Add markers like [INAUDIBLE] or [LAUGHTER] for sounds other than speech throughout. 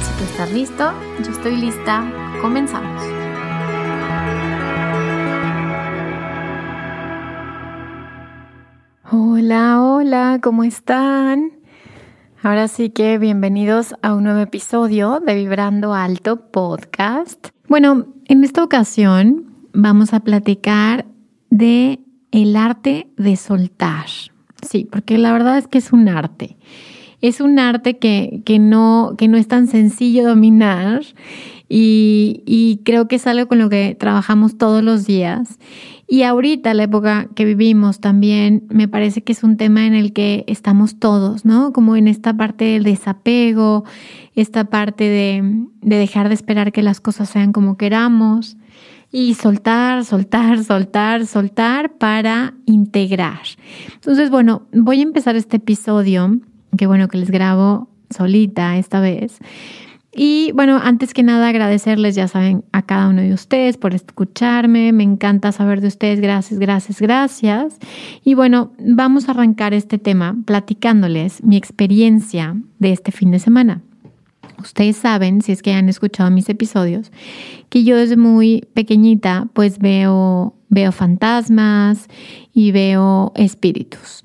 Si tú estás listo, yo estoy lista, comenzamos. Hola, hola, ¿cómo están? Ahora sí que bienvenidos a un nuevo episodio de Vibrando Alto Podcast. Bueno, en esta ocasión vamos a platicar de el arte de soltar. Sí, porque la verdad es que es un arte es un arte que, no, que no es tan sencillo dominar y, y, creo que es algo con lo que trabajamos todos los días. Y ahorita, la época que vivimos también, me parece que es un tema en el que estamos todos, ¿no? Como en esta parte del desapego, esta parte de, de dejar de esperar que las cosas sean como queramos y soltar, soltar, soltar, soltar para integrar. Entonces, bueno, voy a empezar este episodio Qué bueno que les grabo solita esta vez. Y bueno, antes que nada agradecerles, ya saben, a cada uno de ustedes por escucharme. Me encanta saber de ustedes. Gracias, gracias, gracias. Y bueno, vamos a arrancar este tema platicándoles mi experiencia de este fin de semana. Ustedes saben, si es que han escuchado mis episodios, que yo desde muy pequeñita pues veo, veo fantasmas y veo espíritus.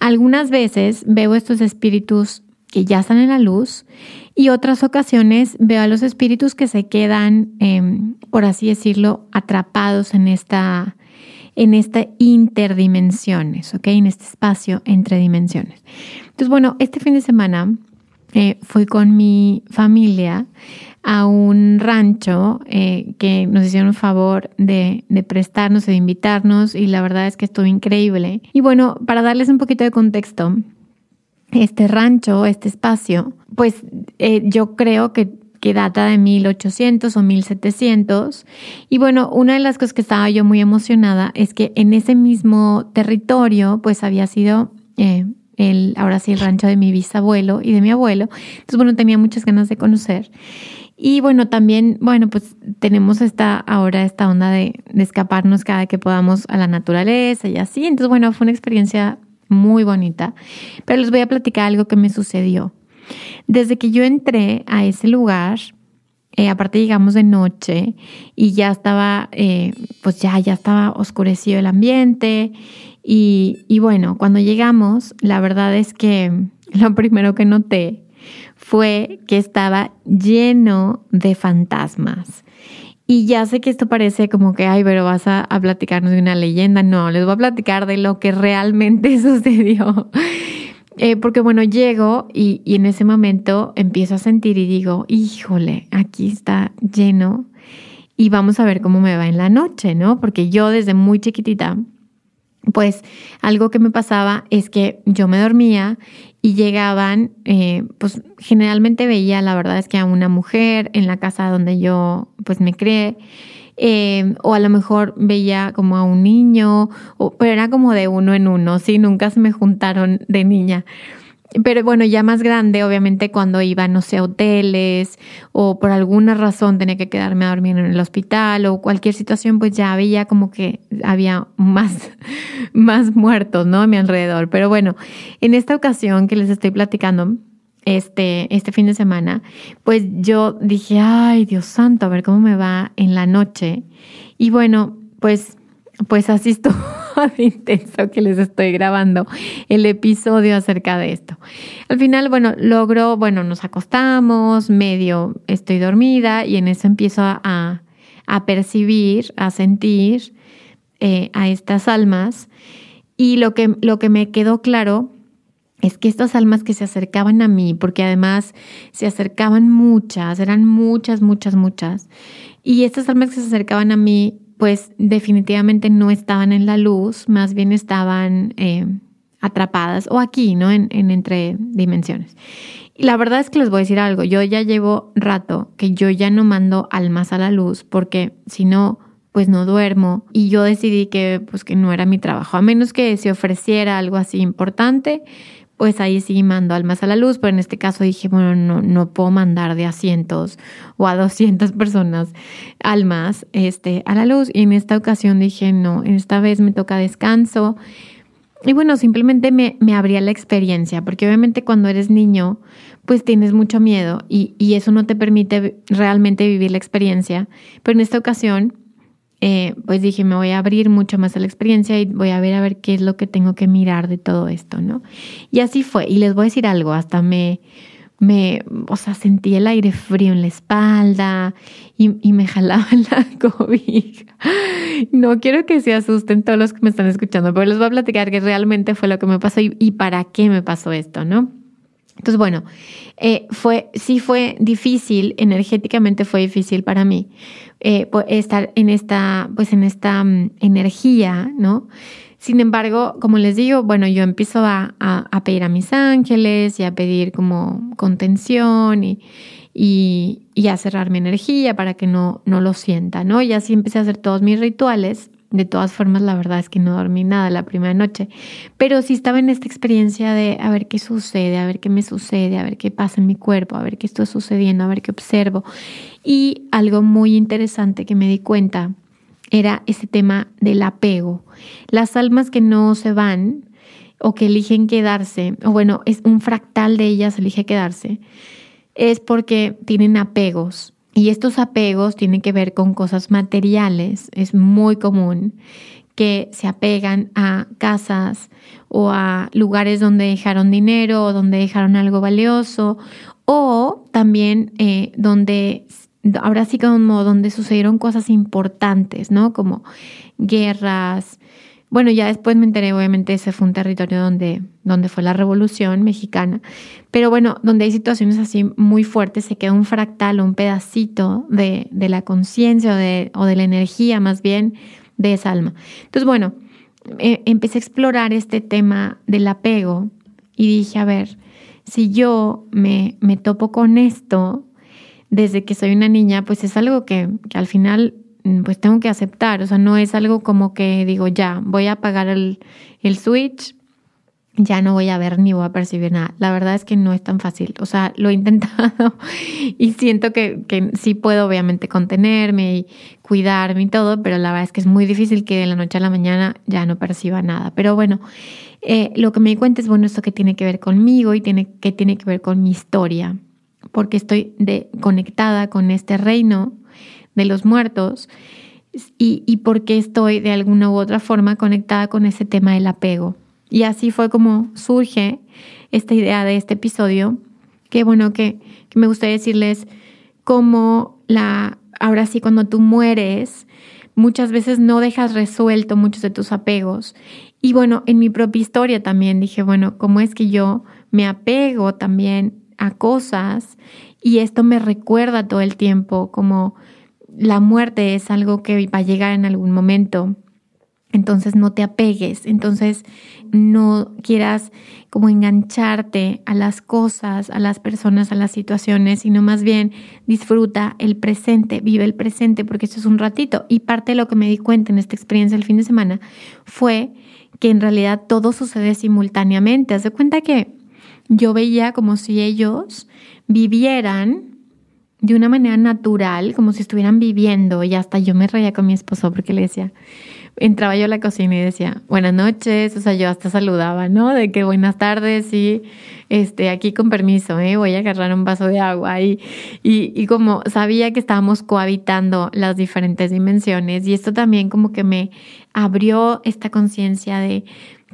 Algunas veces veo estos espíritus que ya están en la luz y otras ocasiones veo a los espíritus que se quedan, em, por así decirlo, atrapados en esta, en esta interdimensiones, ¿ok? En este espacio entre dimensiones. Entonces, bueno, este fin de semana eh, fui con mi familia a un rancho eh, que nos hicieron un favor de, de prestarnos, de invitarnos y la verdad es que estuvo increíble. Y bueno, para darles un poquito de contexto, este rancho, este espacio, pues eh, yo creo que, que data de 1800 o 1700. Y bueno, una de las cosas que estaba yo muy emocionada es que en ese mismo territorio, pues había sido eh, el, ahora sí, el rancho de mi bisabuelo y de mi abuelo. Entonces, bueno, tenía muchas ganas de conocer. Y bueno, también, bueno, pues tenemos esta, ahora esta onda de, escaparnos cada que podamos a la naturaleza y así. Entonces, bueno, fue una experiencia muy bonita. Pero les voy a platicar algo que me sucedió. Desde que yo entré a ese lugar, eh, aparte llegamos de noche y ya estaba, eh, pues ya, ya estaba oscurecido el ambiente. Y, bueno, cuando llegamos, la verdad es que [LAUGHS] lo primero que noté fue que estaba lleno de fantasmas. Y ya sé que esto parece como que, ay, pero vas a, platicarnos de una leyenda. No, les voy a platicar de lo que realmente [LAUGHS] sucedió. Eh, porque bueno, llego y, y en ese momento empiezo a sentir y digo, híjole, aquí está lleno y vamos a ver cómo me va en la noche, ¿no? Porque yo desde muy chiquitita pues algo que me pasaba es que yo me dormía y llegaban, eh, pues generalmente veía, la verdad es que a una mujer en la casa donde yo pues me crié, eh, o a lo mejor veía como a un niño, o, pero era como de uno en uno, sí, nunca se me juntaron de niña. Pero bueno, ya más grande, obviamente cuando iba, no sé, a hoteles o por alguna razón tenía que quedarme a dormir en el hospital o cualquier situación, pues ya veía como que había más, [LAUGHS] más muertos, ¿no? A mi alrededor. Pero bueno, en esta ocasión que les estoy platicando, este, este fin de semana, pues yo dije, ay, Dios santo, a ver cómo me va en la noche. Y bueno, pues, pues así estuvo [LAUGHS] intenso que les estoy grabando el episodio acerca de esto. Al final, bueno, logro, bueno, nos acostamos, medio estoy dormida y en eso empiezo a, a percibir, a sentir eh, a estas almas. Y lo que, lo que me quedó claro es que estas almas que se acercaban a mí, porque además se acercaban muchas, eran muchas, muchas, muchas, y estas almas que se acercaban a mí, pues definitivamente no estaban en la luz, más bien estaban eh, atrapadas o aquí, ¿no? En, en entre dimensiones. Y la verdad es que les voy a decir algo, yo ya llevo rato que yo ya no mando almas a la luz, porque si no, pues no duermo y yo decidí que pues que no era mi trabajo, a menos que se ofreciera algo así importante, pues ahí sí mando almas a la luz, pero en este caso dije, bueno, no, no puedo mandar de a cientos o a 200 personas almas este, a la luz. Y en esta ocasión dije, no, esta vez me toca descanso. Y bueno, simplemente me, me abría la experiencia, porque obviamente cuando eres niño, pues tienes mucho miedo y, y eso no te permite realmente vivir la experiencia. Pero en esta ocasión eh, pues dije, me voy a abrir mucho más a la experiencia y voy a ver a ver qué es lo que tengo que mirar de todo esto, ¿no? Y así fue. Y les voy a decir algo, hasta me, me, o sea, sentí el aire frío en la espalda y, y me [LAUGHS] jalaba la cobija. No quiero que se asusten todos los que me están escuchando, pero les voy a platicar que realmente fue lo que me pasó y, y para qué me pasó esto, ¿no? Entonces, bueno, eh, fue, sí fue difícil, energéticamente fue difícil para mí eh, estar en esta, pues en esta mm, energía, ¿no? Sin embargo, como les digo, bueno, yo empiezo a, a, pedir a mis ángeles y a pedir como contención y, y, y, a cerrar mi energía para que no, no lo sienta, ¿no? Y así empecé a hacer todos mis rituales de todas formas, la verdad es que no dormí nada la primera noche, pero sí estaba en esta experiencia de a ver qué sucede, a ver qué me sucede, a ver qué pasa en mi cuerpo, a ver qué está sucediendo, a ver qué observo. Y algo muy interesante que me di cuenta era ese tema del apego. Las almas que no se van o que eligen quedarse, o bueno, es un fractal de ellas elige quedarse, es porque tienen apegos y estos apegos tienen que ver con cosas materiales. Es muy común que se apegan a casas o a lugares donde dejaron dinero o donde dejaron algo valioso o también eh, donde, ahora sí como donde sucedieron cosas importantes, ¿no? Como guerras, bueno, ya después me enteré, obviamente ese fue un territorio donde, donde fue la revolución mexicana, pero bueno, donde hay situaciones así muy fuertes, se queda un fractal un pedacito de, de la conciencia o de, o de la energía más bien de esa alma. Entonces, bueno, eh, empecé a explorar este tema del apego y dije, a ver, si yo me, me topo con esto desde que soy una niña, pues es algo que, que al final pues tengo que aceptar, o sea, no es algo como que digo, ya, voy a apagar el, el switch, ya no voy a ver ni voy a percibir nada. La verdad es que no es tan fácil. O sea, lo he [LAUGHS] intentado y siento que, que, sí puedo obviamente contenerme y cuidarme y todo, pero la verdad es que es muy difícil que de la noche a la mañana ya no perciba nada. Pero bueno, eh, lo que me di cuenta es, bueno, esto que tiene que ver conmigo y tiene, que tiene que ver con mi historia, porque estoy conectada con este reino de los muertos y, y porque estoy de alguna u otra forma conectada con ese tema del apego. Y así fue como surge esta idea de este episodio, que bueno, que, me gustaría decirles cómo la, ahora sí, cuando tú mueres, muchas veces no dejas resuelto muchos de tus apegos. Y bueno, en mi propia historia también dije, bueno, ¿cómo es que yo me apego también a cosas? Y esto me recuerda todo el tiempo como la muerte es algo que va a llegar en algún momento. Entonces no te apegues, entonces no quieras como engancharte a las cosas, a las personas, a las situaciones, sino más bien disfruta el presente, vive el presente, porque esto es un ratito. Y parte de lo que me di cuenta en esta experiencia el fin de semana fue que en realidad todo sucede simultáneamente. Haz de cuenta que yo veía como si ellos vivieran de una manera natural, como si estuvieran viviendo. Y hasta yo me reía con mi esposo porque le decía, entraba yo a la cocina y decía, buenas noches, o sea, yo hasta saludaba, ¿no? De que buenas tardes y este, aquí con permiso, ¿eh? voy a agarrar un vaso de agua. Y, y, y como sabía que estábamos cohabitando las diferentes dimensiones y esto también como que me abrió esta conciencia de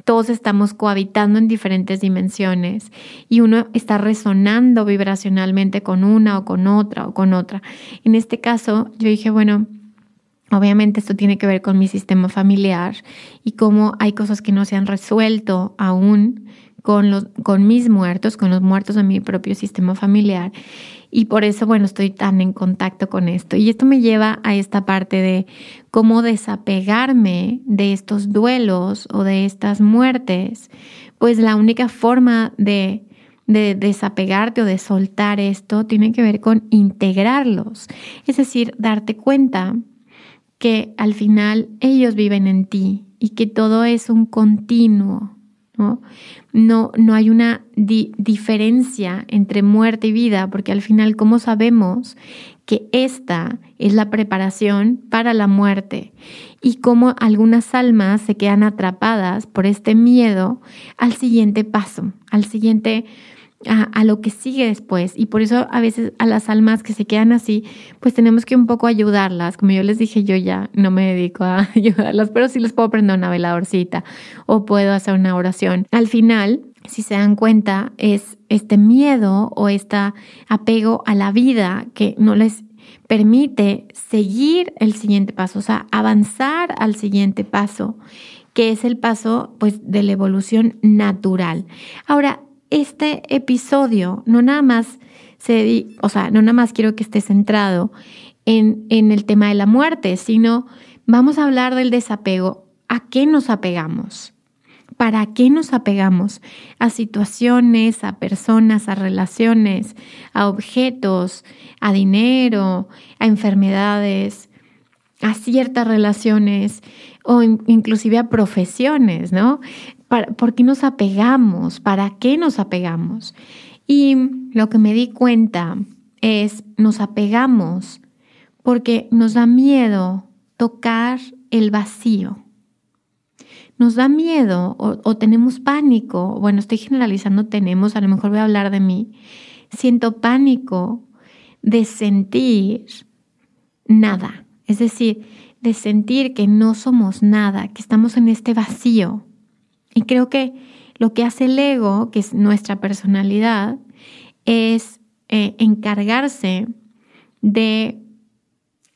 todos estamos cohabitando en diferentes dimensiones y uno está resonando vibracionalmente con una o con otra o con otra. En este caso, yo dije, bueno, Obviamente esto tiene que ver con mi sistema familiar y cómo hay cosas que no se han resuelto aún con, los, con mis muertos, con los muertos de mi propio sistema familiar. Y por eso, bueno, estoy tan en contacto con esto. Y esto me lleva a esta parte de cómo desapegarme de estos duelos o de estas muertes. Pues la única forma de, de desapegarte o de soltar esto tiene que ver con integrarlos. Es decir, darte cuenta que al final ellos viven en ti y que todo es un continuo, ¿no? No, no hay una diferencia entre muerte y vida, porque al final, ¿cómo sabemos que esta es la preparación para la muerte? Y cómo algunas almas se quedan atrapadas por este miedo al siguiente paso, al siguiente a, lo que sigue después. Y por eso a veces a las almas que se quedan así, pues tenemos que un poco ayudarlas. Como yo les dije, yo ya no me dedico a [LAUGHS] ayudarlas, pero sí les puedo prender una veladorcita o puedo hacer una oración. Al final, si se dan cuenta, es este miedo o este apego a la vida que no les permite seguir el siguiente paso, o sea, avanzar al siguiente paso que es el paso pues de la evolución natural. Ahora, este episodio no nada más se, o sea, no nada más quiero que esté centrado en, en el tema de la muerte, sino vamos a hablar del desapego. ¿A qué nos apegamos? ¿Para qué nos apegamos? A situaciones, a personas, a relaciones, a objetos, a dinero, a enfermedades, a ciertas relaciones o inclusive a profesiones, ¿no? ¿Por qué nos apegamos? ¿Para qué nos apegamos? Y lo que me di cuenta es, nos apegamos porque nos da miedo tocar el vacío. Nos da miedo o, o, tenemos pánico, bueno, estoy generalizando, tenemos, a lo mejor voy a hablar de mí, siento pánico de sentir nada, es decir, de sentir que no somos nada, que estamos en este vacío. Y creo que lo que hace el ego, que es nuestra personalidad, es eh, encargarse de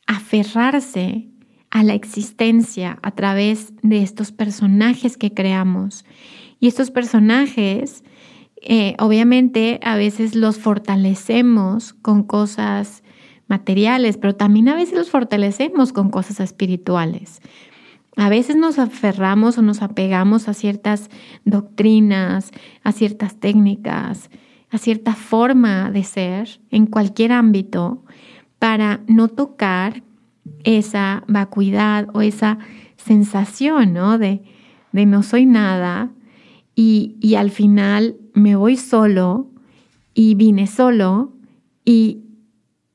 aferrarse a la existencia a través de estos personajes que creamos. Y estos personajes, eh, obviamente, a veces los fortalecemos con cosas materiales, pero también a veces los fortalecemos con cosas espirituales. A veces nos aferramos o nos apegamos a ciertas doctrinas, a ciertas técnicas, a cierta forma de ser en cualquier ámbito para no tocar esa vacuidad o esa sensación ¿no? de, de no soy nada y, y al final me voy solo y vine solo y,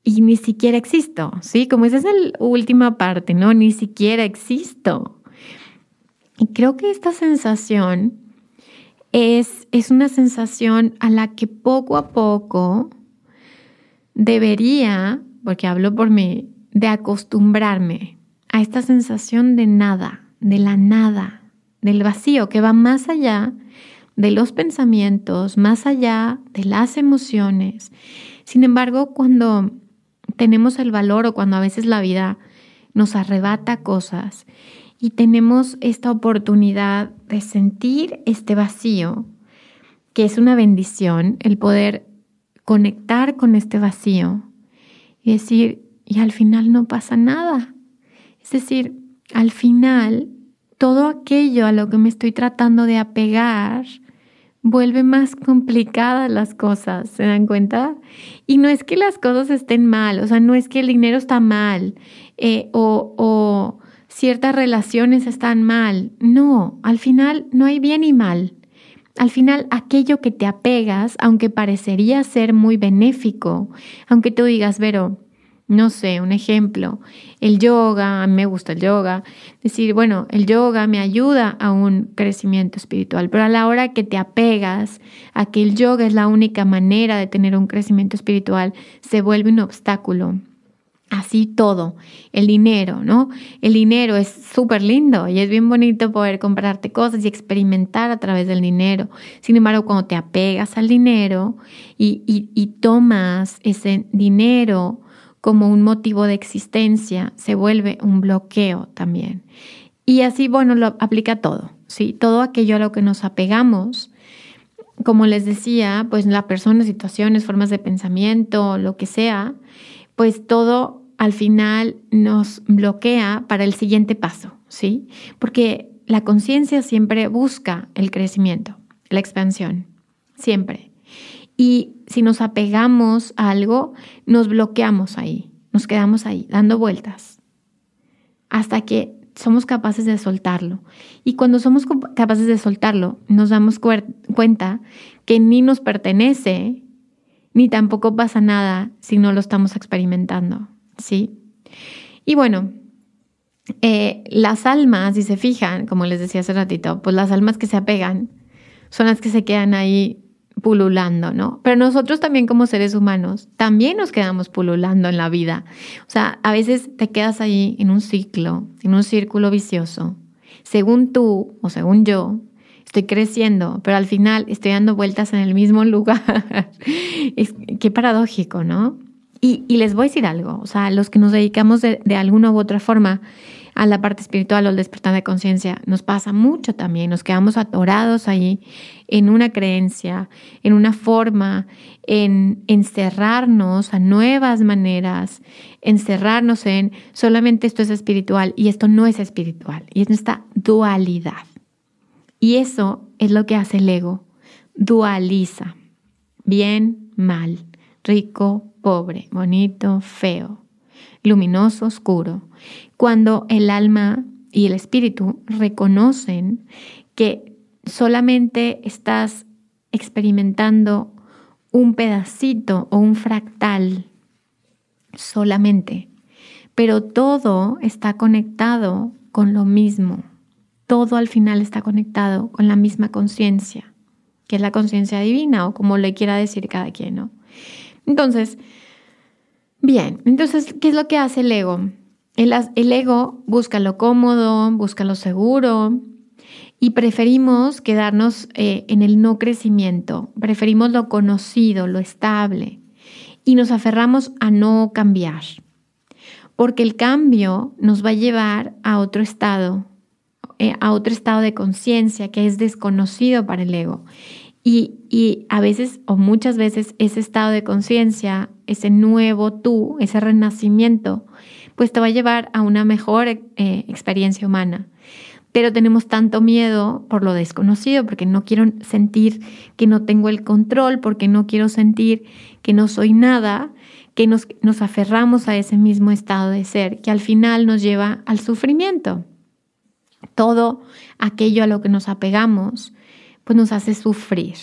y ni siquiera existo, ¿sí? Como esa es la última parte, ¿no? Ni siquiera existo. Y creo que esta sensación es, es una sensación a la que poco a poco debería, porque hablo por mí, de acostumbrarme a esta sensación de nada, de la nada, del vacío que va más allá de los pensamientos, más allá de las emociones. Sin embargo, cuando tenemos el valor o cuando a veces la vida nos arrebata cosas y tenemos esta oportunidad de sentir este vacío, que es una bendición, el poder conectar con este vacío y decir, y al final no pasa nada. Es decir, al final todo aquello a lo que me estoy tratando de apegar vuelve más complicadas las cosas, ¿se dan cuenta? Y no es que las cosas estén mal, o sea, no es que el dinero está mal eh, o, o ciertas relaciones están mal. No, al final no hay bien y mal. Al final, aquello que te apegas, aunque parecería ser muy benéfico, aunque tú digas, Vero, no sé, un ejemplo, el yoga, a mí me gusta el yoga, decir, bueno, el yoga me ayuda a un crecimiento espiritual, pero a la hora que te apegas a que el yoga es la única manera de tener un crecimiento espiritual, se vuelve un obstáculo. Así todo, el dinero, ¿no? El dinero es súper lindo y es bien bonito poder comprarte cosas y experimentar a través del dinero. Sin embargo, cuando te apegas al dinero y, y tomas ese dinero como un motivo de existencia, se vuelve un bloqueo también. Y así, bueno, lo aplica todo, ¿sí? Todo aquello a lo que nos apegamos, como les decía, pues la persona, situaciones, formas de pensamiento, lo que sea, pues todo al final nos bloquea para el siguiente paso, ¿sí? Porque la conciencia siempre busca el crecimiento, la expansión, siempre. Y si nos apegamos a algo, nos bloqueamos ahí, nos quedamos ahí, dando vueltas, hasta que somos capaces de soltarlo. Y cuando somos capaces de soltarlo, nos damos cuenta que ni nos pertenece, ni tampoco pasa nada si no lo estamos experimentando, ¿sí? Y bueno, eh, las almas, si se fijan, como les decía hace ratito, pues las almas que se apegan son las que se quedan ahí pululando, ¿no? Pero nosotros también como seres humanos, también nos quedamos pululando en la vida. O sea, a veces te quedas ahí en un ciclo, en un círculo vicioso. Según tú o según yo, estoy creciendo, pero al final estoy dando vueltas en el mismo [LAUGHS] lugar. qué paradójico, ¿no? Y, les voy a decir algo, o sea, los que nos dedicamos de, de alguna u otra forma a la parte espiritual o al despertar de conciencia, nos pasa mucho también, nos quedamos atorados ahí en una creencia, en una forma, en encerrarnos a nuevas maneras, encerrarnos en solamente esto es espiritual y esto no es espiritual, y es esta dualidad. Y eso es lo que hace el ego, dualiza, bien, mal, rico, pobre, bonito, feo, luminoso, oscuro cuando el alma y el espíritu reconocen que solamente estás experimentando un pedacito o un fractal solamente, pero todo está conectado con lo mismo. Todo al final está conectado con la misma conciencia, que es la conciencia divina o como le quiera decir cada quien, ¿no? Entonces, bien, entonces, ¿qué es lo que hace el ego? El, ego busca lo cómodo, busca lo seguro y preferimos quedarnos eh, en el no crecimiento, preferimos lo conocido, lo estable y nos aferramos a no cambiar, porque el cambio nos va a llevar a otro estado, eh, a otro estado de conciencia que es desconocido para el ego. Y, a veces o muchas veces ese estado de conciencia, ese nuevo tú, ese renacimiento, pues te va a llevar a una mejor eh, experiencia humana. Pero tenemos tanto miedo por lo desconocido, porque no quiero sentir que no tengo el control, porque no quiero sentir que no soy nada, que nos aferramos a ese mismo estado de ser, que al final nos lleva al sufrimiento. Todo aquello a lo que nos apegamos, pues nos hace sufrir.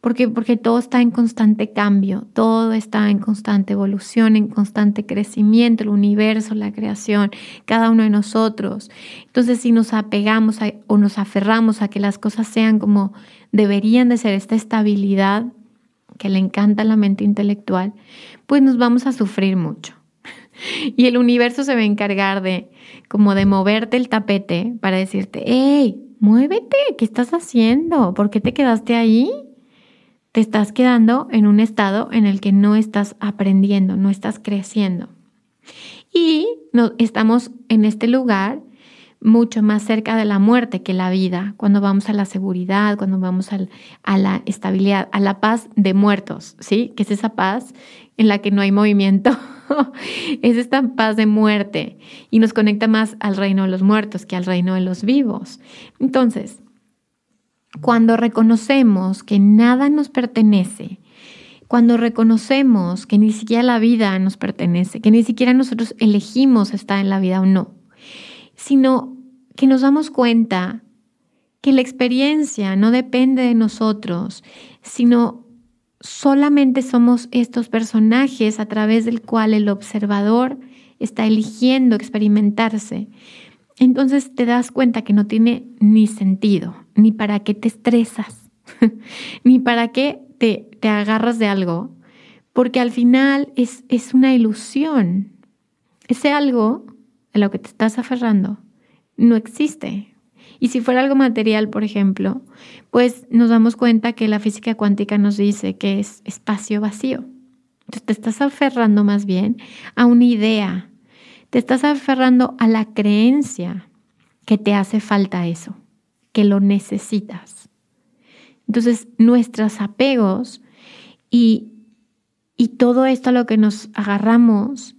Porque, porque todo está en constante cambio, todo está en constante evolución, en constante crecimiento, el universo, la creación, cada uno de nosotros. Entonces, si nos apegamos o nos aferramos a que las cosas sean como deberían de ser, esta estabilidad que le encanta a la mente intelectual, pues nos vamos a sufrir mucho. [LAUGHS] Y el universo se va a encargar de como de moverte el tapete para decirte, hey, muévete, ¿qué estás haciendo? ¿Por qué te quedaste ahí? te estás quedando en un estado en el que no estás aprendiendo, no estás creciendo. Y no, estamos en este lugar mucho más cerca de la muerte que la vida, cuando vamos a la seguridad, cuando vamos a la estabilidad, a la paz de muertos, ¿sí? Que es esa paz en la que no hay movimiento, [LAUGHS] es esta paz de muerte y nos conecta más al reino de los muertos que al reino de los vivos. Entonces, cuando reconocemos que nada nos pertenece, cuando reconocemos que ni siquiera la vida nos pertenece, que ni siquiera nosotros elegimos estar en la vida o no, sino que nos damos cuenta que la experiencia no depende de nosotros, sino solamente somos estos personajes a través del cual el observador está eligiendo experimentarse entonces te das cuenta que no tiene ni sentido, ni para qué te estresas, [LAUGHS] ni para qué te, te, agarras de algo, porque al final es, es una ilusión. Ese algo lo que te estás aferrando no existe. Y si fuera algo material, por ejemplo, pues nos damos cuenta que la física cuántica nos dice que es espacio vacío. Entonces te estás aferrando más bien a una idea, te estás aferrando a la creencia que te hace falta eso, que lo necesitas. Entonces nuestros apegos y, y todo esto a lo que nos agarramos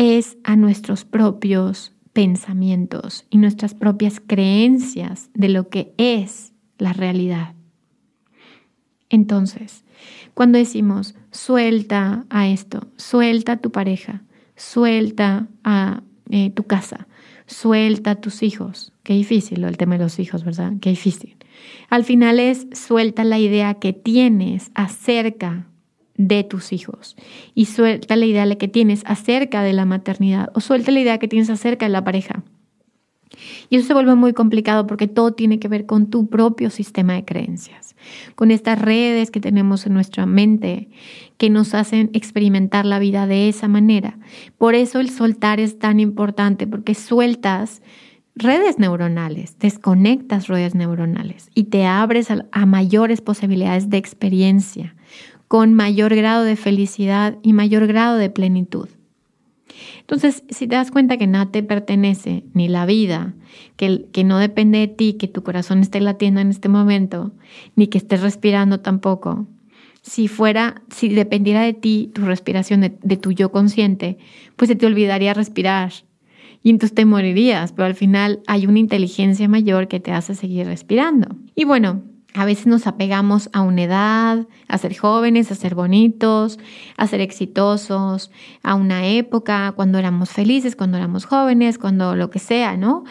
es a nuestros propios pensamientos y nuestras propias creencias de lo que es la realidad. Entonces, cuando decimos suelta a esto, suelta a tu pareja, suelta a eh, tu casa, suelta a tus hijos, qué difícil el tema de los hijos, ¿verdad? Qué difícil. Al final es suelta la idea que tienes acerca de tus hijos y suelta la idea que tienes acerca de la maternidad o suelta la idea que tienes acerca de la pareja. Y eso se vuelve muy complicado porque todo tiene que ver con tu propio sistema de creencias, con estas redes que tenemos en nuestra mente que nos hacen experimentar la vida de esa manera. Por eso el soltar es tan importante porque sueltas redes neuronales, desconectas redes neuronales y te abres a, mayores posibilidades de experiencia con mayor grado de felicidad y mayor grado de plenitud. Entonces, si te das cuenta que nada te pertenece, ni la vida, que, que no depende de ti, que tu corazón esté latiendo en este momento, ni que estés respirando tampoco, si fuera, si dependiera de ti, tu respiración, de, de, tu yo consciente, pues se te olvidaría respirar y entonces te morirías, pero al final hay una inteligencia mayor que te hace seguir respirando. Y bueno, a veces nos apegamos a una edad, a ser jóvenes, a ser bonitos, a ser exitosos, a una época, cuando éramos felices, cuando éramos jóvenes, cuando lo que sea, ¿no?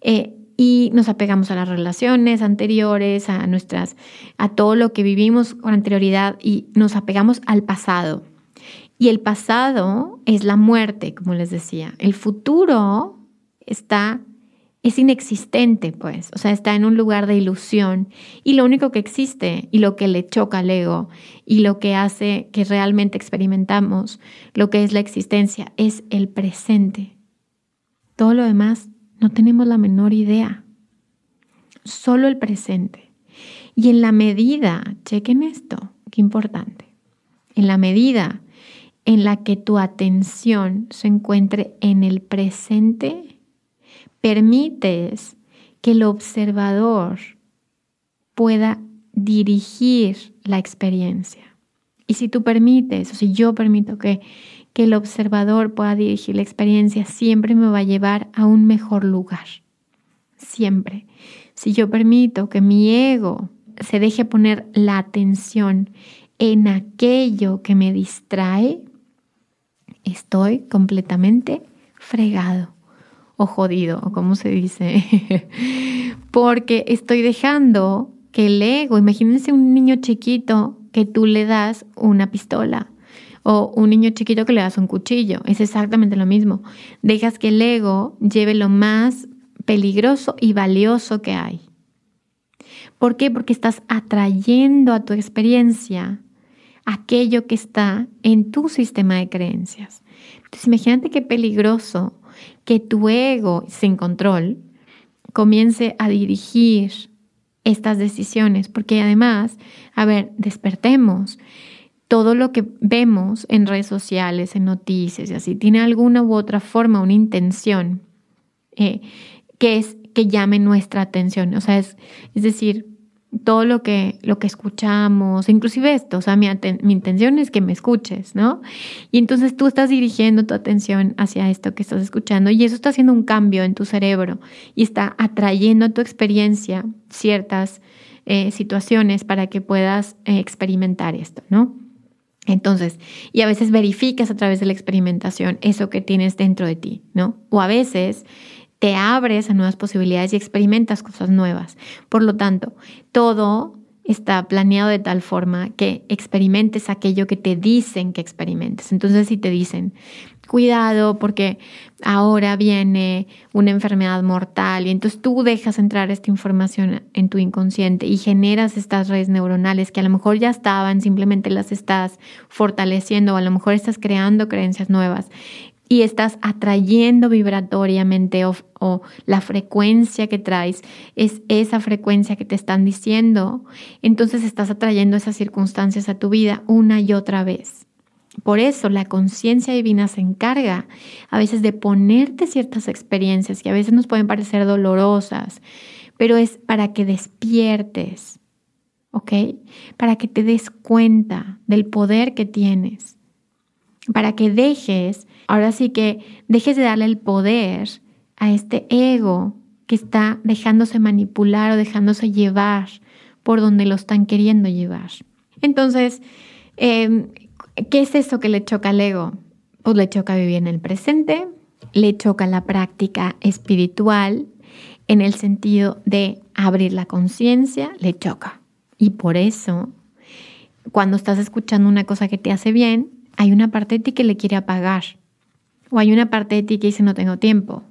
Eh, y nos apegamos a las relaciones anteriores, a nuestras, a todo lo que vivimos con anterioridad y nos apegamos al pasado. Y el pasado es la muerte, como les decía. El futuro está es inexistente, pues, o sea, está en un lugar de ilusión y lo único que existe y lo que le choca al ego y lo que hace que realmente experimentamos lo que es la existencia es el presente. Todo lo demás no tenemos la menor idea, solo el presente. Y en la medida, chequen esto, qué importante, en la medida en la que tu atención se encuentre en el presente, permites que el observador pueda dirigir la experiencia. Y si tú permites, o si yo permito que, que el observador pueda dirigir la experiencia, siempre me va a llevar a un mejor lugar. Siempre. Si yo permito que mi ego se deje poner la atención en aquello que me distrae, estoy completamente fregado o jodido, o como se dice, [LAUGHS] porque estoy dejando que el ego, imagínense un niño chiquito que tú le das una pistola o un niño chiquito que le das un cuchillo, es exactamente lo mismo. Dejas que el ego lleve lo más peligroso y valioso que hay. ¿Por qué? Porque estás atrayendo a tu experiencia aquello que está en tu sistema de creencias. Entonces imagínate qué peligroso que tu ego sin control comience a dirigir estas decisiones, porque además, a ver, despertemos. Todo lo que vemos en redes sociales, en noticias y así, tiene alguna u otra forma, una intención eh, que es que llame nuestra atención. O sea, es, es decir, todo lo que, lo que escuchamos, inclusive esto, o sea, mi, mi, intención es que me escuches, ¿no? Y entonces tú estás dirigiendo tu atención hacia esto que estás escuchando y eso está haciendo un cambio en tu cerebro y está atrayendo a tu experiencia ciertas eh, situaciones para que puedas eh, experimentar esto, ¿no? Entonces, y a veces verificas a través de la experimentación eso que tienes dentro de ti, ¿no? O a veces te abres a nuevas posibilidades y experimentas cosas nuevas. Por lo tanto, todo está planeado de tal forma que experimentes aquello que te dicen que experimentes. Entonces, si te dicen, cuidado porque ahora viene una enfermedad mortal y entonces tú dejas entrar esta información en tu inconsciente y generas estas redes neuronales que a lo mejor ya estaban, simplemente las estás fortaleciendo o a lo mejor estás creando creencias nuevas y estás atrayendo vibratoriamente o, la frecuencia que traes es esa frecuencia que te están diciendo, entonces estás atrayendo esas circunstancias a tu vida una y otra vez. Por eso la conciencia divina se encarga a veces de ponerte ciertas experiencias que a veces nos pueden parecer dolorosas, pero es para que despiertes, ¿ok? Para que te des cuenta del poder que tienes, para que dejes, ahora sí que dejes de darle el poder a este ego que está dejándose manipular o dejándose llevar por donde lo están queriendo llevar. Entonces, em, ¿qué es eso que le choca al ego? Pues le choca vivir en el presente, le choca la práctica espiritual en el sentido de abrir la conciencia, le choca. Y por eso, cuando estás escuchando una cosa que te hace bien, hay una parte de ti que le quiere apagar. O hay una parte de ti que dice no tengo tiempo.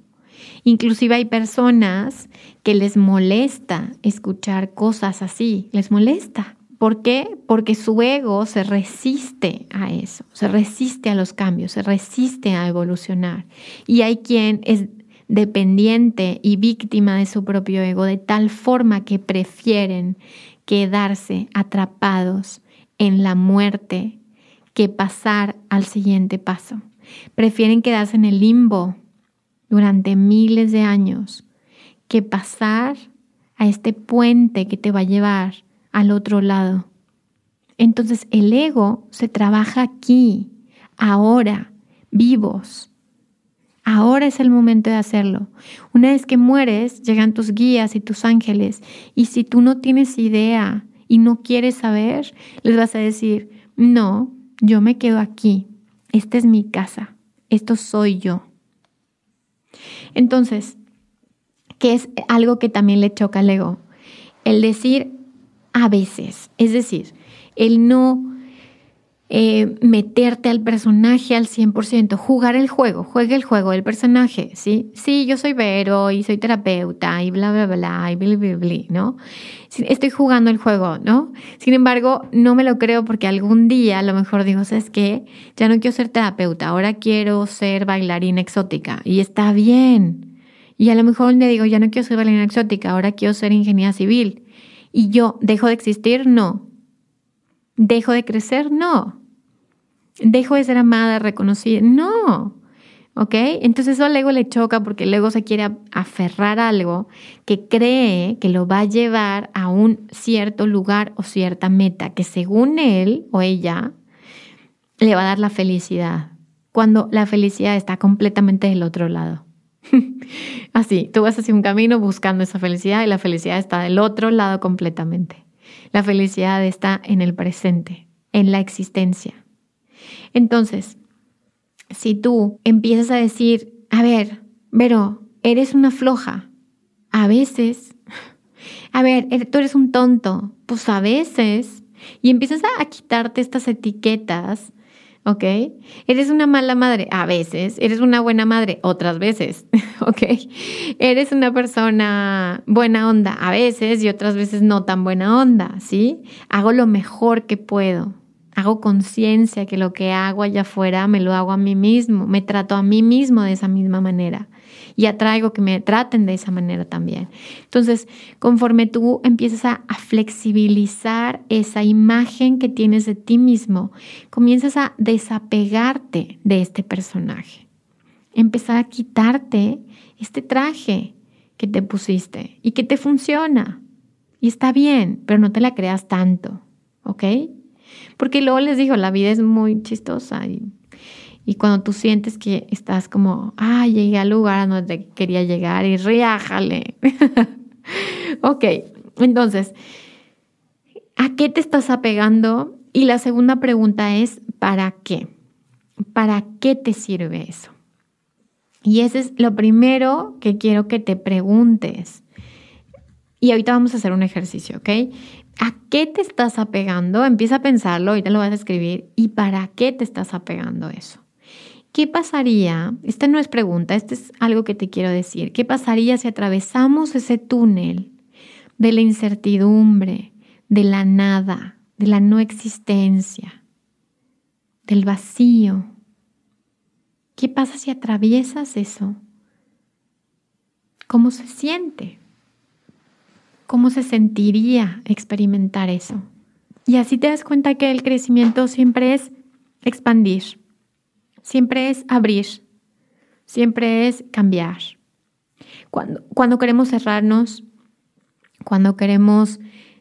Inclusive hay personas que les molesta escuchar cosas así, les molesta. ¿Por qué? Porque su ego se resiste a eso, se resiste a los cambios, se resiste a evolucionar. Y hay quien es dependiente y víctima de su propio ego de tal forma que prefieren quedarse atrapados en la muerte que pasar al siguiente paso. Prefieren quedarse en el limbo durante miles de años que pasar a este puente que te va a llevar al otro lado. Entonces el ego se trabaja aquí, ahora, vivos. Ahora es el momento de hacerlo. Una vez que mueres, llegan tus guías y tus ángeles. Y si tú no tienes idea y no quieres saber, les vas a decir, no, yo me quedo aquí. Esta es mi casa. Esto soy yo. Entonces, ¿qué es algo que también le choca al ego? El decir a veces, es decir, el no eh, meterte al personaje al 100%, jugar el juego, juega el juego del personaje, ¿sí? Sí, yo soy Vero y soy terapeuta y bla, bla, bla, y bla, bla, bla, ¿no? Estoy jugando el juego, ¿no? Sin embargo, no me lo creo porque algún día a lo mejor digo, ¿sabes qué? Ya no quiero ser terapeuta, ahora quiero ser bailarina exótica y está bien. Y a lo mejor día digo, ya no quiero ser bailarina exótica, ahora quiero ser ingeniera civil. Y yo, ¿dejo de existir? No. ¿Dejo de crecer? No. ¿Dejo de ser amada, reconocida? No. ¿Ok? Entonces eso al ego le choca porque el ego se quiere aferrar a algo que cree que lo va a llevar a un cierto lugar o cierta meta que según él o ella le va a dar la felicidad, cuando la felicidad está completamente del otro lado. [LAUGHS] Así, tú vas hacia un camino buscando esa felicidad y la felicidad está del otro lado completamente. La felicidad está en el presente, en la existencia. Entonces, si tú empiezas a decir, a ver, pero eres una floja, a veces, a ver, er, tú eres un tonto, pues a veces, y empiezas a quitarte estas etiquetas ¿ok? Eres una mala madre a veces, eres una buena madre otras veces, [LAUGHS] ¿ok? Eres una persona buena onda a veces y otras veces no tan buena onda, ¿sí? Hago lo mejor que puedo. Hago conciencia que lo que hago allá afuera me lo hago a mí mismo, me trato a mí mismo de esa misma manera y atraigo que me traten de esa manera también. Entonces, conforme tú empiezas a, flexibilizar esa imagen que tienes de ti mismo, comienzas a desapegarte de este personaje. Empezar a quitarte este traje que te pusiste y que te funciona. Y está bien, pero no te la creas tanto, ¿ok? Porque luego les digo, la vida es muy chistosa y y cuando tú sientes que estás como, ah, llegué al lugar a donde quería llegar y riájale. [LAUGHS] ok, entonces, ¿a qué te estás apegando? Y la segunda pregunta es, ¿para qué? ¿Para qué te sirve eso? Y ese es lo primero que quiero que te preguntes. Y ahorita vamos a hacer un ejercicio, ¿ok? ¿A qué te estás apegando? Empieza a pensarlo, ahorita lo vas a escribir. ¿Y para qué te estás apegando eso? ¿Qué pasaría? Esta no es pregunta, este es algo que te quiero decir. ¿Qué pasaría si atravesamos ese túnel de la incertidumbre, de la nada, de la no existencia, del vacío? ¿Qué pasa si atraviesas eso? ¿Cómo se siente? ¿Cómo se sentiría experimentar eso? Y así te das cuenta que el crecimiento siempre es expandir, siempre es abrir, siempre es cambiar. Cuando, cuando queremos cerrarnos, cuando queremos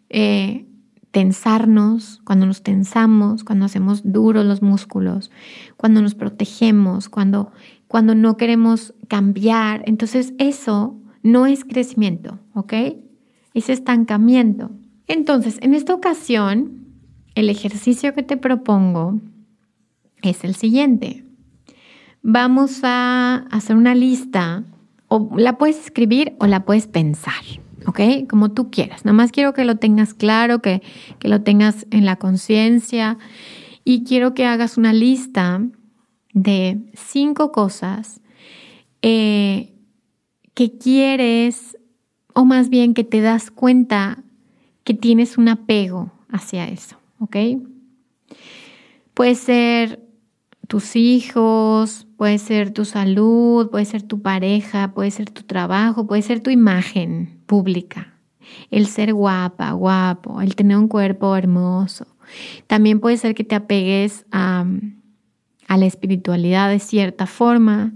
eh, tensarnos, cuando nos tensamos, cuando hacemos duros los músculos, cuando nos protegemos, cuando, cuando no queremos cambiar. Entonces eso no es crecimiento, ¿ok? Es estancamiento. Entonces, en esta ocasión, el ejercicio que te propongo es el siguiente. Vamos a hacer una lista, o la puedes escribir o la puedes pensar. ¿ok? Como tú quieras. Nada más quiero que lo tengas claro, que, lo tengas en la conciencia y quiero que hagas una lista de cinco cosas eh, que quieres o más bien que te das cuenta que tienes un apego hacia eso, ¿ok? Puede ser tus hijos, puede ser tu salud, puede ser tu pareja, puede ser tu trabajo, puede ser tu imagen pública, el ser guapa, guapo, el tener un cuerpo hermoso. También puede ser que te apegues a, la espiritualidad de cierta forma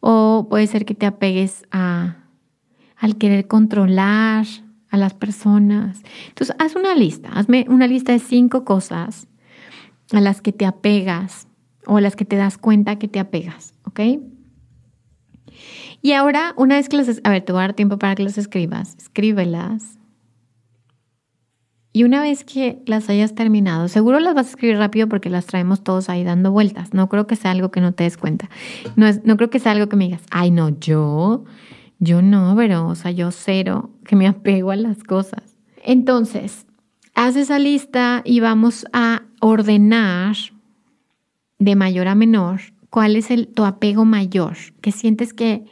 o puede ser que te apegues a, al querer controlar a las personas. Entonces, haz una lista, hazme una lista de cinco cosas a las que te apegas o las que te das cuenta que te apegas, ¿ok? Y ahora, una vez que las... A ver, te voy a dar tiempo para que las escribas. Escríbelas. Y una vez que las hayas terminado, seguro las vas a escribir rápido porque las traemos todos ahí dando vueltas. No creo que sea algo que no te des cuenta. No, es, no creo que sea algo que me digas, ay, no, yo, yo no, pero, o sea, yo cero, que me apego a las cosas. Entonces, haz esa lista y vamos a ordenar de mayor a menor, cuál es el, tu apego mayor, que sientes que,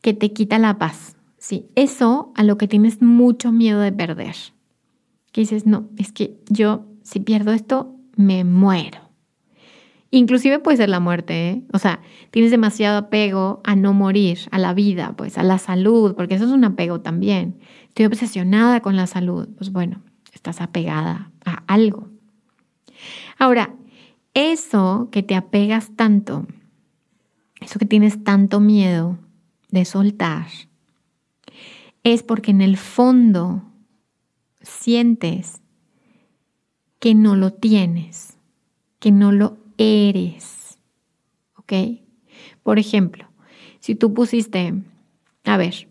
que te quita la paz. Sí, eso a lo que tienes mucho miedo de perder. Que dices, no, es que yo si pierdo esto, me muero. Inclusive puede ser la muerte, ¿eh? O sea, tienes demasiado apego a no morir, a la vida, pues a la salud, porque eso es un apego también. Estoy obsesionada con la salud. Pues bueno, estás apegada a algo. Ahora, eso que te apegas tanto, eso que tienes tanto miedo de soltar, es porque en el fondo sientes que no lo tienes, que no lo eres. ¿Ok? Por ejemplo, si tú pusiste, a ver,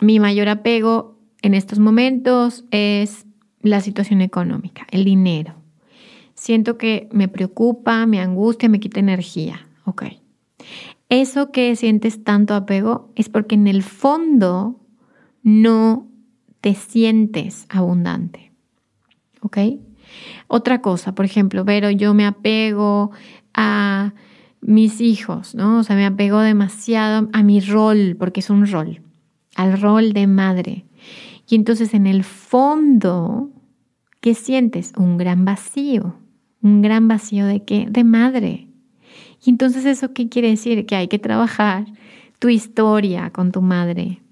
mi mayor apego en estos momentos es la situación económica, el dinero. Siento que me preocupa, me angustia, me quita energía. Ok. Eso que sientes tanto apego es porque en el fondo no te sientes abundante. ¿Ok? Otra cosa, por ejemplo, pero yo me apego a mis hijos, ¿no? O sea, me apego demasiado a mi rol, porque es un rol, al rol de madre. Y entonces en el fondo, ¿qué sientes? Un gran vacío. ¿Un gran vacío de qué? De madre. Y entonces eso qué quiere decir? Que hay que trabajar tu historia con tu madre.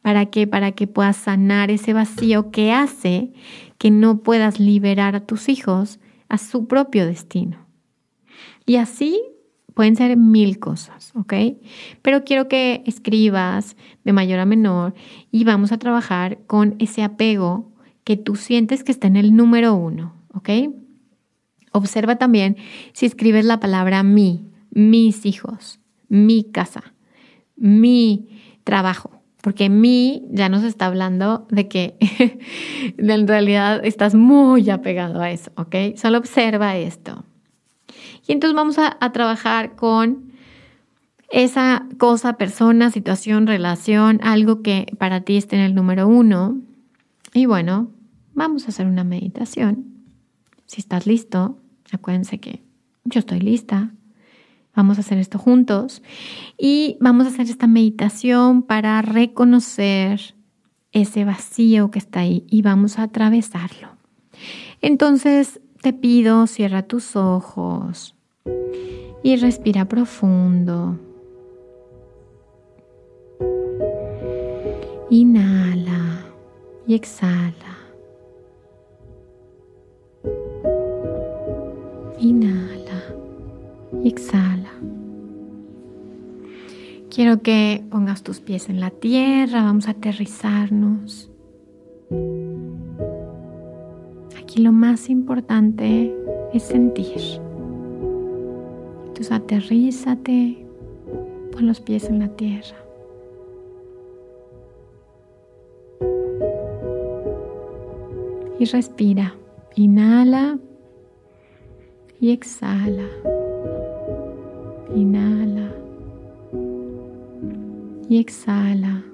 ¿Para qué? Para que puedas sanar ese vacío que hace que no puedas liberar a tus hijos a su propio destino. Y así pueden ser mil cosas, ¿ok? Pero quiero que escribas de mayor a menor y vamos a trabajar con ese apego que tú sientes que está en el número uno, ¿ok? Observa también si escribes la palabra mi, mis hijos, mi casa, mi trabajo. Porque mi ya nos está hablando de que [LAUGHS] en realidad estás muy apegado a eso, ¿ok? Solo observa esto. Y entonces vamos a, a trabajar con esa cosa, persona, situación, relación, algo que para ti esté en el número uno. Y bueno, vamos a hacer una meditación. Si estás listo, acuérdense que yo estoy lista. Vamos a hacer esto juntos y vamos a hacer esta meditación para reconocer ese vacío que está ahí y vamos a atravesarlo. Entonces te pido, cierra tus ojos y respira profundo. Inhala y exhala. Inhala exhala. Quiero que pongas tus pies en la tierra, vamos a aterrizarnos. Aquí lo más importante es sentir. Entonces aterrízate, pon los pies en la tierra. Y respira. Inhala y exhala. Inhala y exhala.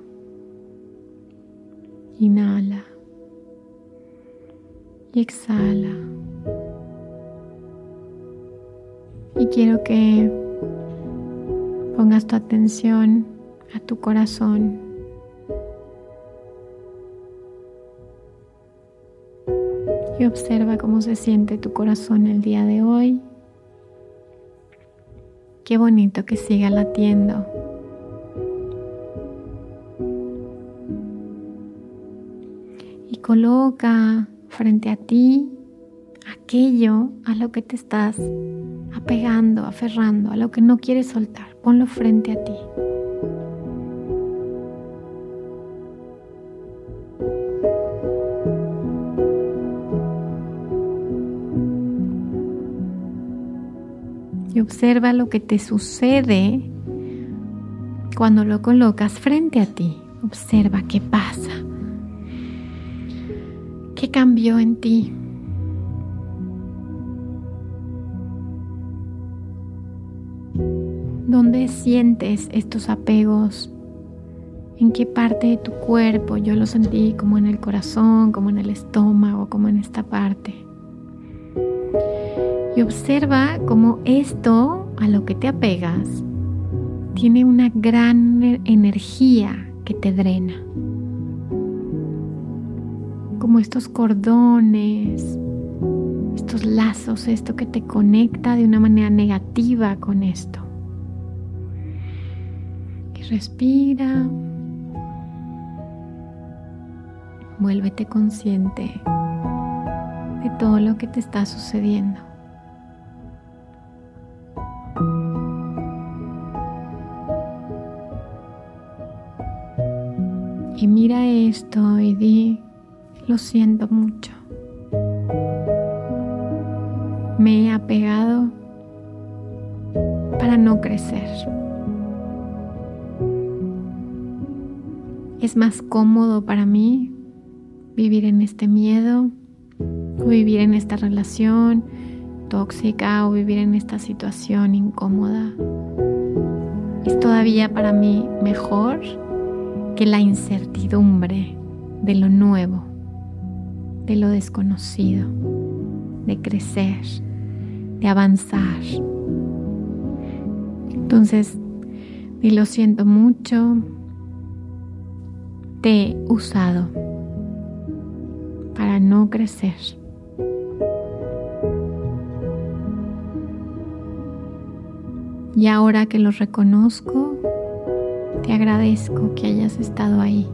Inhala y exhala. Y quiero que pongas tu atención a tu corazón. Observa cómo se siente tu corazón el día de hoy. Qué bonito que siga latiendo. Y coloca frente a ti aquello a lo que te estás apegando, aferrando, a lo que no quieres soltar. Ponlo frente a ti. Observa lo que te sucede cuando lo colocas frente a ti. Observa qué pasa. ¿Qué cambió en ti? ¿Dónde sientes estos apegos? ¿En qué parte de tu cuerpo? Yo lo sentí como en el corazón, como en el estómago, como en esta parte. Y observa cómo esto a lo que te apegas tiene una gran energía que te drena. Como estos cordones, estos lazos, esto que te conecta de una manera negativa con esto. Respira. Vuélvete consciente de todo lo que te está sucediendo. Mira esto y di, lo siento mucho. Me he apegado para no crecer. Es más cómodo para mí vivir en este miedo o vivir en esta relación tóxica o vivir en esta situación incómoda. Es todavía para mí mejor que la incertidumbre de lo nuevo, de lo desconocido, de crecer, de avanzar. Entonces, y lo siento mucho, te he usado para no crecer. Y ahora que lo reconozco, te agradezco que hayas estado ahí.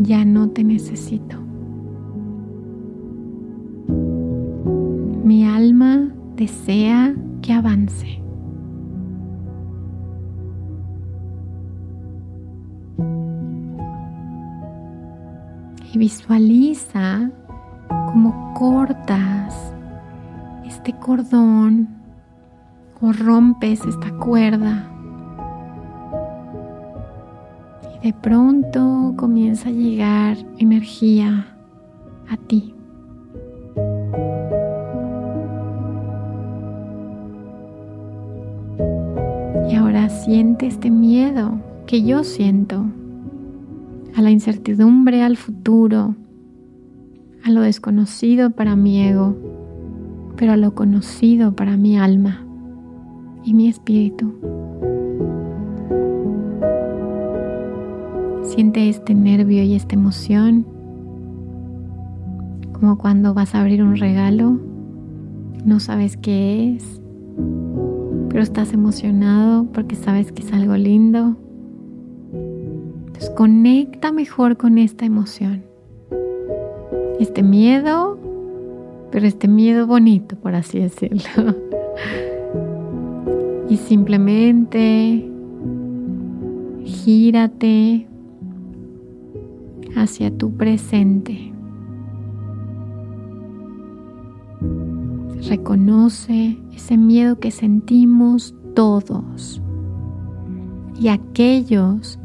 Ya no te necesito. Mi alma desea que avance. y visualiza cómo cortas este cordón o rompes esta cuerda. Y de pronto comienza a llegar energía a ti. Y ahora siente este miedo que yo siento a la incertidumbre, al futuro, a lo desconocido para mi ego, pero a lo conocido para mi alma y mi espíritu. Siente este nervio y esta emoción como cuando vas a abrir un regalo, no sabes qué es, pero estás emocionado porque sabes que es algo lindo conecta mejor con esta emoción. Este miedo pero este miedo bonito, por así decirlo. Y simplemente gírate hacia tu presente. Reconoce ese miedo que sentimos todos y aquellos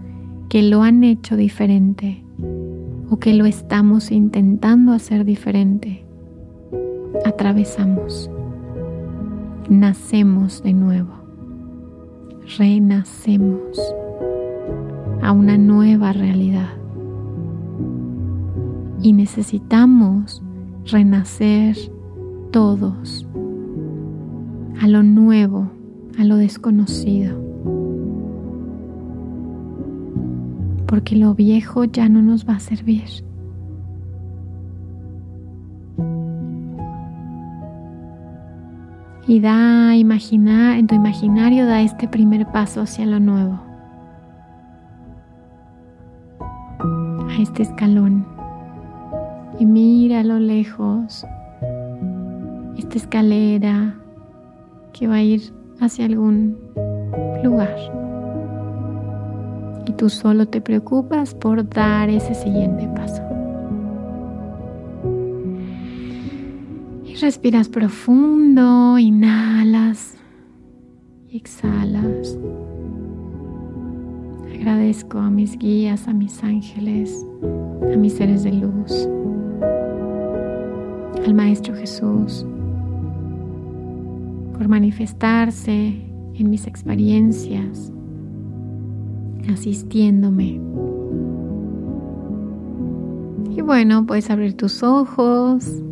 que lo han hecho diferente o que lo estamos intentando hacer diferente. Atravesamos, nacemos de nuevo, renacemos a una nueva realidad y necesitamos renacer todos a lo nuevo, a lo desconocido. Porque lo viejo ya no nos va a servir. Y da imaginar, en tu imaginario da este primer paso hacia lo nuevo. A este escalón. Y mira a lo lejos esta escalera que va a ir hacia algún lugar. Y tú solo te preocupas por dar ese siguiente paso. Respiras profundo, inhalas y exhalas. Agradezco a mis guías, a mis ángeles, a mis seres de luz, al Maestro Jesús por manifestarse en mis experiencias, asistiéndome. Y bueno, puedes abrir tus ojos.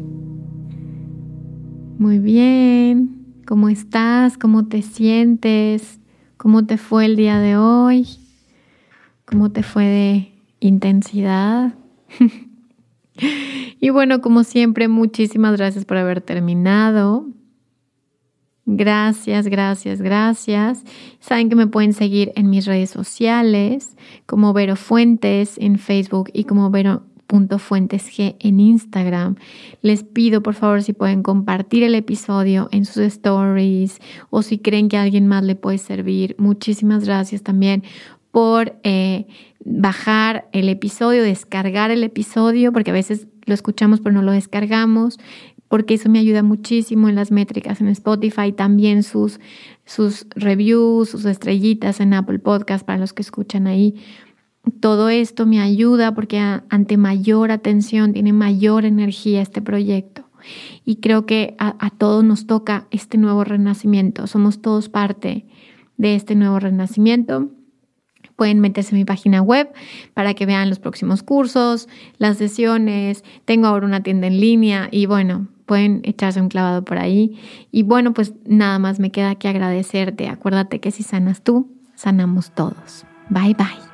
Muy bien. ¿Cómo estás? ¿Cómo te sientes? ¿Cómo te fue el día de hoy? ¿Cómo te fue de intensidad? [LAUGHS] y bueno, como siempre, muchísimas gracias por haber terminado. Gracias, gracias, gracias. Saben que me pueden seguir en mis redes sociales como Vero Fuentes en Facebook y como Vero.fuentesg en Instagram. Les pido por favor si pueden compartir el episodio en sus stories o si creen que a alguien más le puede servir. Muchísimas gracias también por eh, bajar el episodio, descargar el episodio, porque a veces lo escuchamos pero no lo descargamos porque eso me ayuda muchísimo en las métricas en Spotify, también sus, sus reviews, sus estrellitas en Apple Podcast para los que escuchan ahí. Todo esto me ayuda porque ante mayor atención tiene mayor energía este proyecto. Y creo que a, a todos nos toca este nuevo renacimiento. Somos todos parte de este nuevo renacimiento pueden meterse en mi página web para que vean los próximos cursos, las sesiones. Tengo ahora una tienda en línea y bueno, pueden echarse un clavado por ahí. Y bueno, pues nada más me queda que agradecerte. Acuérdate que si sanas tú, sanamos todos. Bye bye.